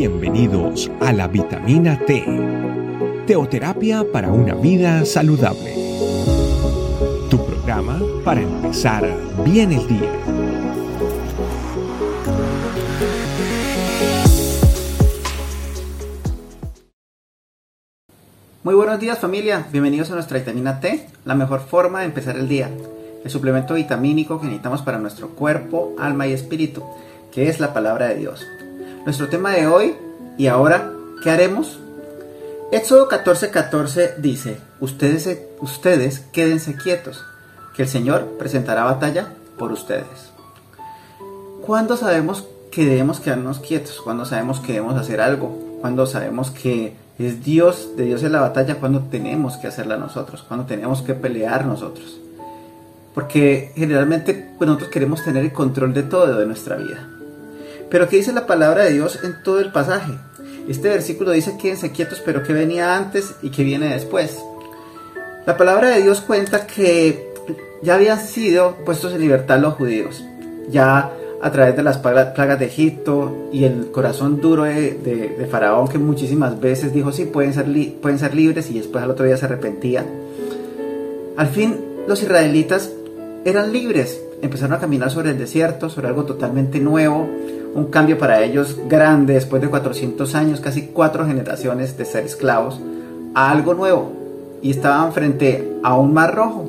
Bienvenidos a la vitamina T, teoterapia para una vida saludable. Tu programa para empezar bien el día. Muy buenos días familia, bienvenidos a nuestra vitamina T, la mejor forma de empezar el día, el suplemento vitamínico que necesitamos para nuestro cuerpo, alma y espíritu, que es la palabra de Dios. Nuestro tema de hoy, y ahora, ¿qué haremos? Éxodo 14:14 14 dice, ustedes, ustedes quédense quietos, que el Señor presentará batalla por ustedes. ¿Cuándo sabemos que debemos quedarnos quietos? ¿Cuándo sabemos que debemos hacer algo? ¿Cuándo sabemos que es Dios, de Dios en la batalla? ¿Cuándo tenemos que hacerla nosotros? ¿Cuándo tenemos que pelear nosotros? Porque generalmente pues, nosotros queremos tener el control de todo de nuestra vida. Pero ¿qué dice la palabra de Dios en todo el pasaje? Este versículo dice quédense quietos, pero ¿qué venía antes y qué viene después? La palabra de Dios cuenta que ya habían sido puestos en libertad los judíos. Ya a través de las plagas de Egipto y el corazón duro de, Faraón que muchísimas veces dijo sí, pueden ser, pueden ser libres y después al otro día se arrepentía. Al fin los israelitas eran libres, empezaron a caminar sobre el desierto, sobre algo totalmente nuevo, un cambio para ellos grande después de 400 años, casi cuatro generaciones de ser esclavos, a algo nuevo. Y estaban frente a un mar rojo.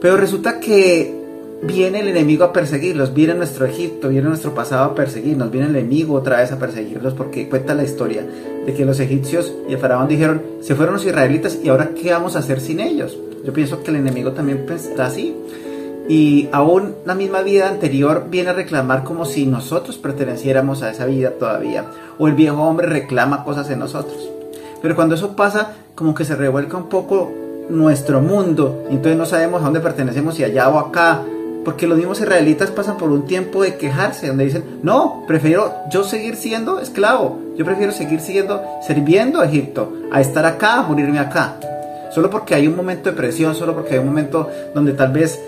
Pero resulta que viene el enemigo a perseguirlos, viene nuestro Egipto, viene nuestro pasado a perseguirnos, viene el enemigo otra vez a perseguirlos porque cuenta la historia de que los egipcios y el faraón dijeron, se fueron los israelitas y ahora qué vamos a hacer sin ellos. Yo pienso que el enemigo también está así y aún la misma vida anterior viene a reclamar como si nosotros perteneciéramos a esa vida todavía, o el viejo hombre reclama cosas en nosotros. Pero cuando eso pasa, como que se revuelca un poco nuestro mundo, y entonces no sabemos a dónde pertenecemos, si allá o acá, porque los mismos israelitas pasan por un tiempo de quejarse, donde dicen, no, prefiero yo seguir siendo esclavo, yo prefiero seguir siendo, sirviendo a Egipto, a estar acá, a morirme acá. Solo porque hay un momento de presión, solo porque hay un momento donde tal vez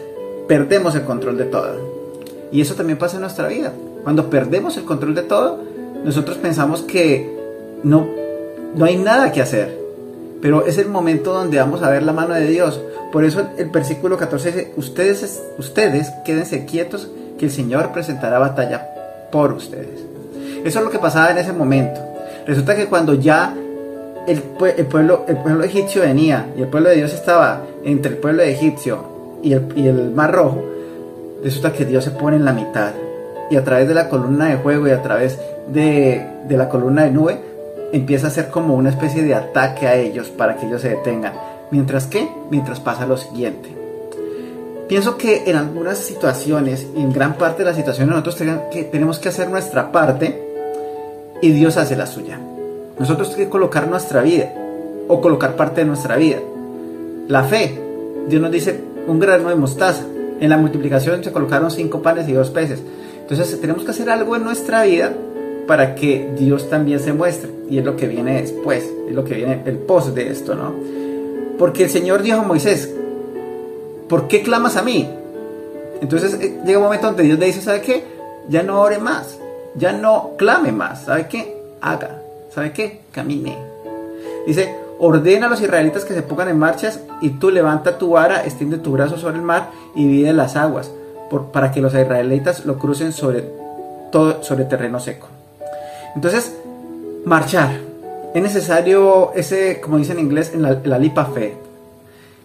perdemos el control de todo. Y eso también pasa en nuestra vida. Cuando perdemos el control de todo, nosotros pensamos que no, no hay nada que hacer. Pero es el momento donde vamos a ver la mano de Dios. Por eso el versículo 14 dice, ustedes, ustedes quédense quietos que el Señor presentará batalla por ustedes. Eso es lo que pasaba en ese momento. Resulta que cuando ya el, pueblo, el pueblo egipcio venía y el pueblo de Dios estaba entre el pueblo egipcio y el, mar rojo, resulta que Dios se pone en la mitad. Y a través de la columna de fuego y a través de, de la columna de nube, empieza a ser como una especie de ataque a ellos para que ellos se detengan. Mientras que, mientras pasa lo siguiente. Pienso que en algunas situaciones, y en gran parte de las situaciones, nosotros que, tenemos que hacer nuestra parte y Dios hace la suya. Nosotros tenemos que colocar nuestra vida o colocar parte de nuestra vida. La fe. Dios nos dice, un grano de mostaza. En la multiplicación se colocaron cinco panes y dos peces. Entonces tenemos que hacer algo en nuestra vida para que Dios también se muestre. Y es lo que viene después, es lo que viene el post de esto, ¿no? Porque el Señor dijo a Moisés, ¿por qué clamas a mí? Entonces eh, llega un momento donde Dios le dice, ¿sabe qué? Ya no ore más, ya no clame más, ¿sabe qué? Haga, ¿sabe qué? Camine. Dice, ordena a los israelitas que se pongan en marchas y tú levanta tu vara, extiende tu brazo sobre el mar y divide las aguas para que los israelitas lo crucen sobre todo sobre terreno seco. Entonces, marchar. Es necesario ese, como dicen en inglés, en la, la lipa fe,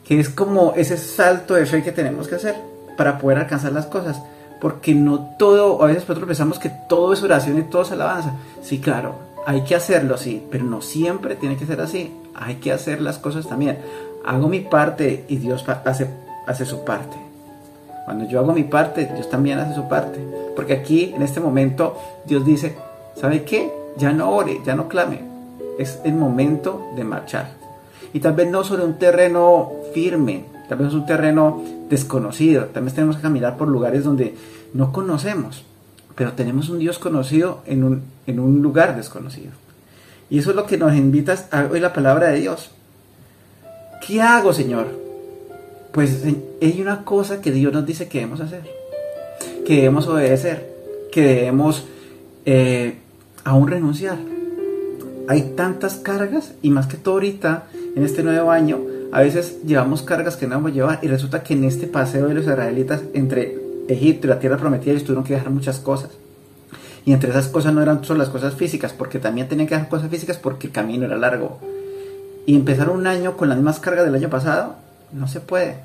que es como ese salto de fe que tenemos que hacer para poder alcanzar las cosas. Porque no todo, a veces nosotros pensamos que todo es oración y todo es alabanza. Sí, claro, hay que hacerlo, sí, pero no siempre tiene que ser así hay que hacer las cosas también. Hago mi parte y Dios hace, su parte. Cuando yo hago mi parte, Dios también hace su parte. Porque aquí, en este momento, Dios dice, ¿sabe qué? Ya no ore, ya no clame. Es el momento de marchar. Y tal vez no sobre un terreno firme, tal vez es un terreno desconocido. Tal vez tenemos que caminar por lugares donde no conocemos. Pero tenemos un Dios conocido en un lugar desconocido. Y eso es lo que nos invita a hoy la palabra de Dios. ¿Qué hago, Señor? Pues hay una cosa que Dios nos dice que debemos hacer, que debemos obedecer, que debemos eh, aún renunciar. Hay tantas cargas y más que todo ahorita, en este nuevo año, a veces llevamos cargas que no vamos a llevar y resulta que en este paseo de los israelitas entre Egipto y la tierra prometida ellos tuvieron que dejar muchas cosas. Y entre esas cosas no eran solo las cosas físicas, porque también tenían que dejar cosas físicas porque el camino era largo. Y empezar un año con las mismas cargas del año pasado, no se puede.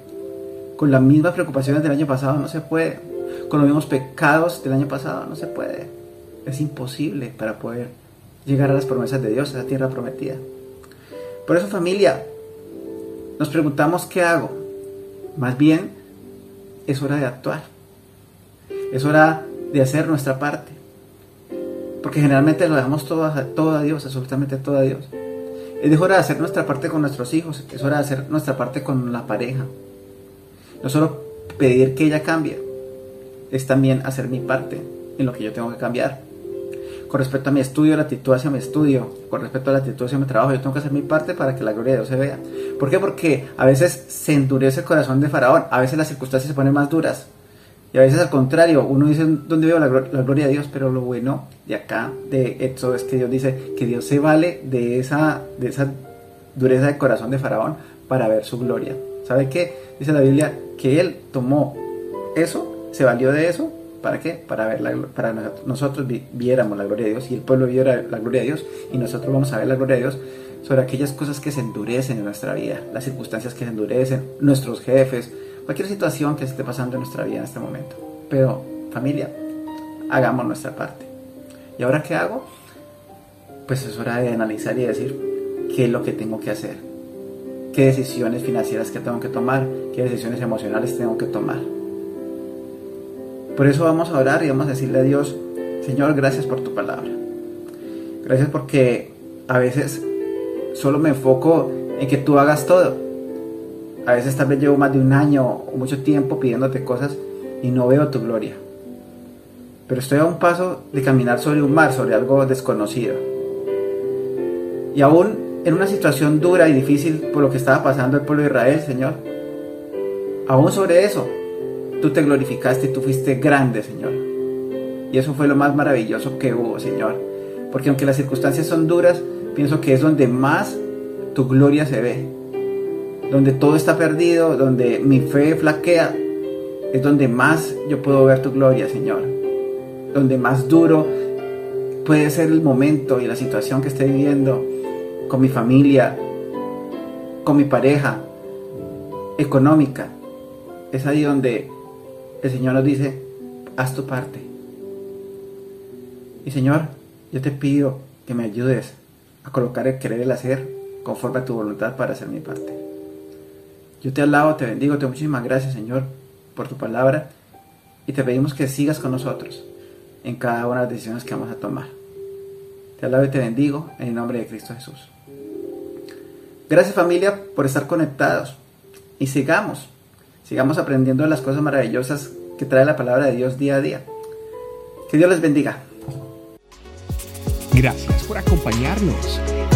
Con las mismas preocupaciones del año pasado, no se puede. Con los mismos pecados del año pasado, no se puede. Es imposible para poder llegar a las promesas de Dios, a la tierra prometida. Por eso familia, nos preguntamos qué hago. Más bien, es hora de actuar. Es hora de hacer nuestra parte. Porque generalmente lo dejamos todo a, todo a Dios, absolutamente todo a Dios. Es hora de hacer nuestra parte con nuestros hijos, es hora de hacer nuestra parte con la pareja. No solo pedir que ella cambie, es también hacer mi parte en lo que yo tengo que cambiar. Con respecto a mi estudio, la actitud hacia mi estudio, con respecto a la actitud hacia mi trabajo, yo tengo que hacer mi parte para que la gloria de Dios se vea. ¿Por qué? Porque a veces se endurece el corazón de Faraón, a veces las circunstancias se ponen más duras. Y a veces al contrario, uno dice, ¿dónde veo la, gloria de Dios? Pero lo bueno de acá, de esto, es que Dios dice que Dios se vale de esa, de esa dureza de corazón de Faraón para ver su gloria. ¿Sabe qué? Dice la Biblia que Él tomó eso, se valió de eso, ¿para qué? Para, ver la, para nosotros viéramos la gloria de Dios y el pueblo viera la gloria de Dios y nosotros vamos a ver la gloria de Dios sobre aquellas cosas que se endurecen en nuestra vida, las circunstancias que se endurecen, nuestros jefes, cualquier situación que esté pasando en nuestra vida en este momento. Pero familia, hagamos nuestra parte. ¿Y ahora qué hago? Pues es hora de analizar y decir qué es lo que tengo que hacer, qué decisiones financieras que tengo que tomar, qué decisiones emocionales tengo que tomar. Por eso vamos a orar y vamos a decirle a Dios, Señor, gracias por tu palabra. Gracias porque a veces solo me enfoco en que tú hagas todo a veces tal vez llevo más de un año o mucho tiempo pidiéndote cosas y no veo tu gloria. Pero estoy a un paso de caminar sobre un mar, sobre algo desconocido. Y aún en una situación dura y difícil por lo que estaba pasando el pueblo de Israel, Señor, aún sobre eso, tú te glorificaste y tú fuiste grande, Señor. Y eso fue lo más maravilloso que hubo, Señor. Porque aunque las circunstancias son duras, pienso que es donde más tu gloria se ve donde todo está perdido, donde mi fe flaquea, es donde más yo puedo ver tu gloria, Señor. Donde más duro puede ser el momento y la situación que estoy viviendo con mi familia, con mi pareja, económica. Es ahí donde el Señor nos dice, haz tu parte. Y Señor, yo te pido que me ayudes a colocar el querer y el hacer conforme a tu voluntad para hacer mi parte. Yo te alabo, te bendigo, te doy muchísimas gracias, Señor, por tu palabra y te pedimos que sigas con nosotros en cada una de las decisiones que vamos a tomar. Te alabo y te bendigo en el nombre de Cristo Jesús. Gracias familia por estar conectados y sigamos, sigamos aprendiendo las cosas maravillosas que trae la palabra de Dios día a día. Que Dios les bendiga. Gracias por acompañarnos.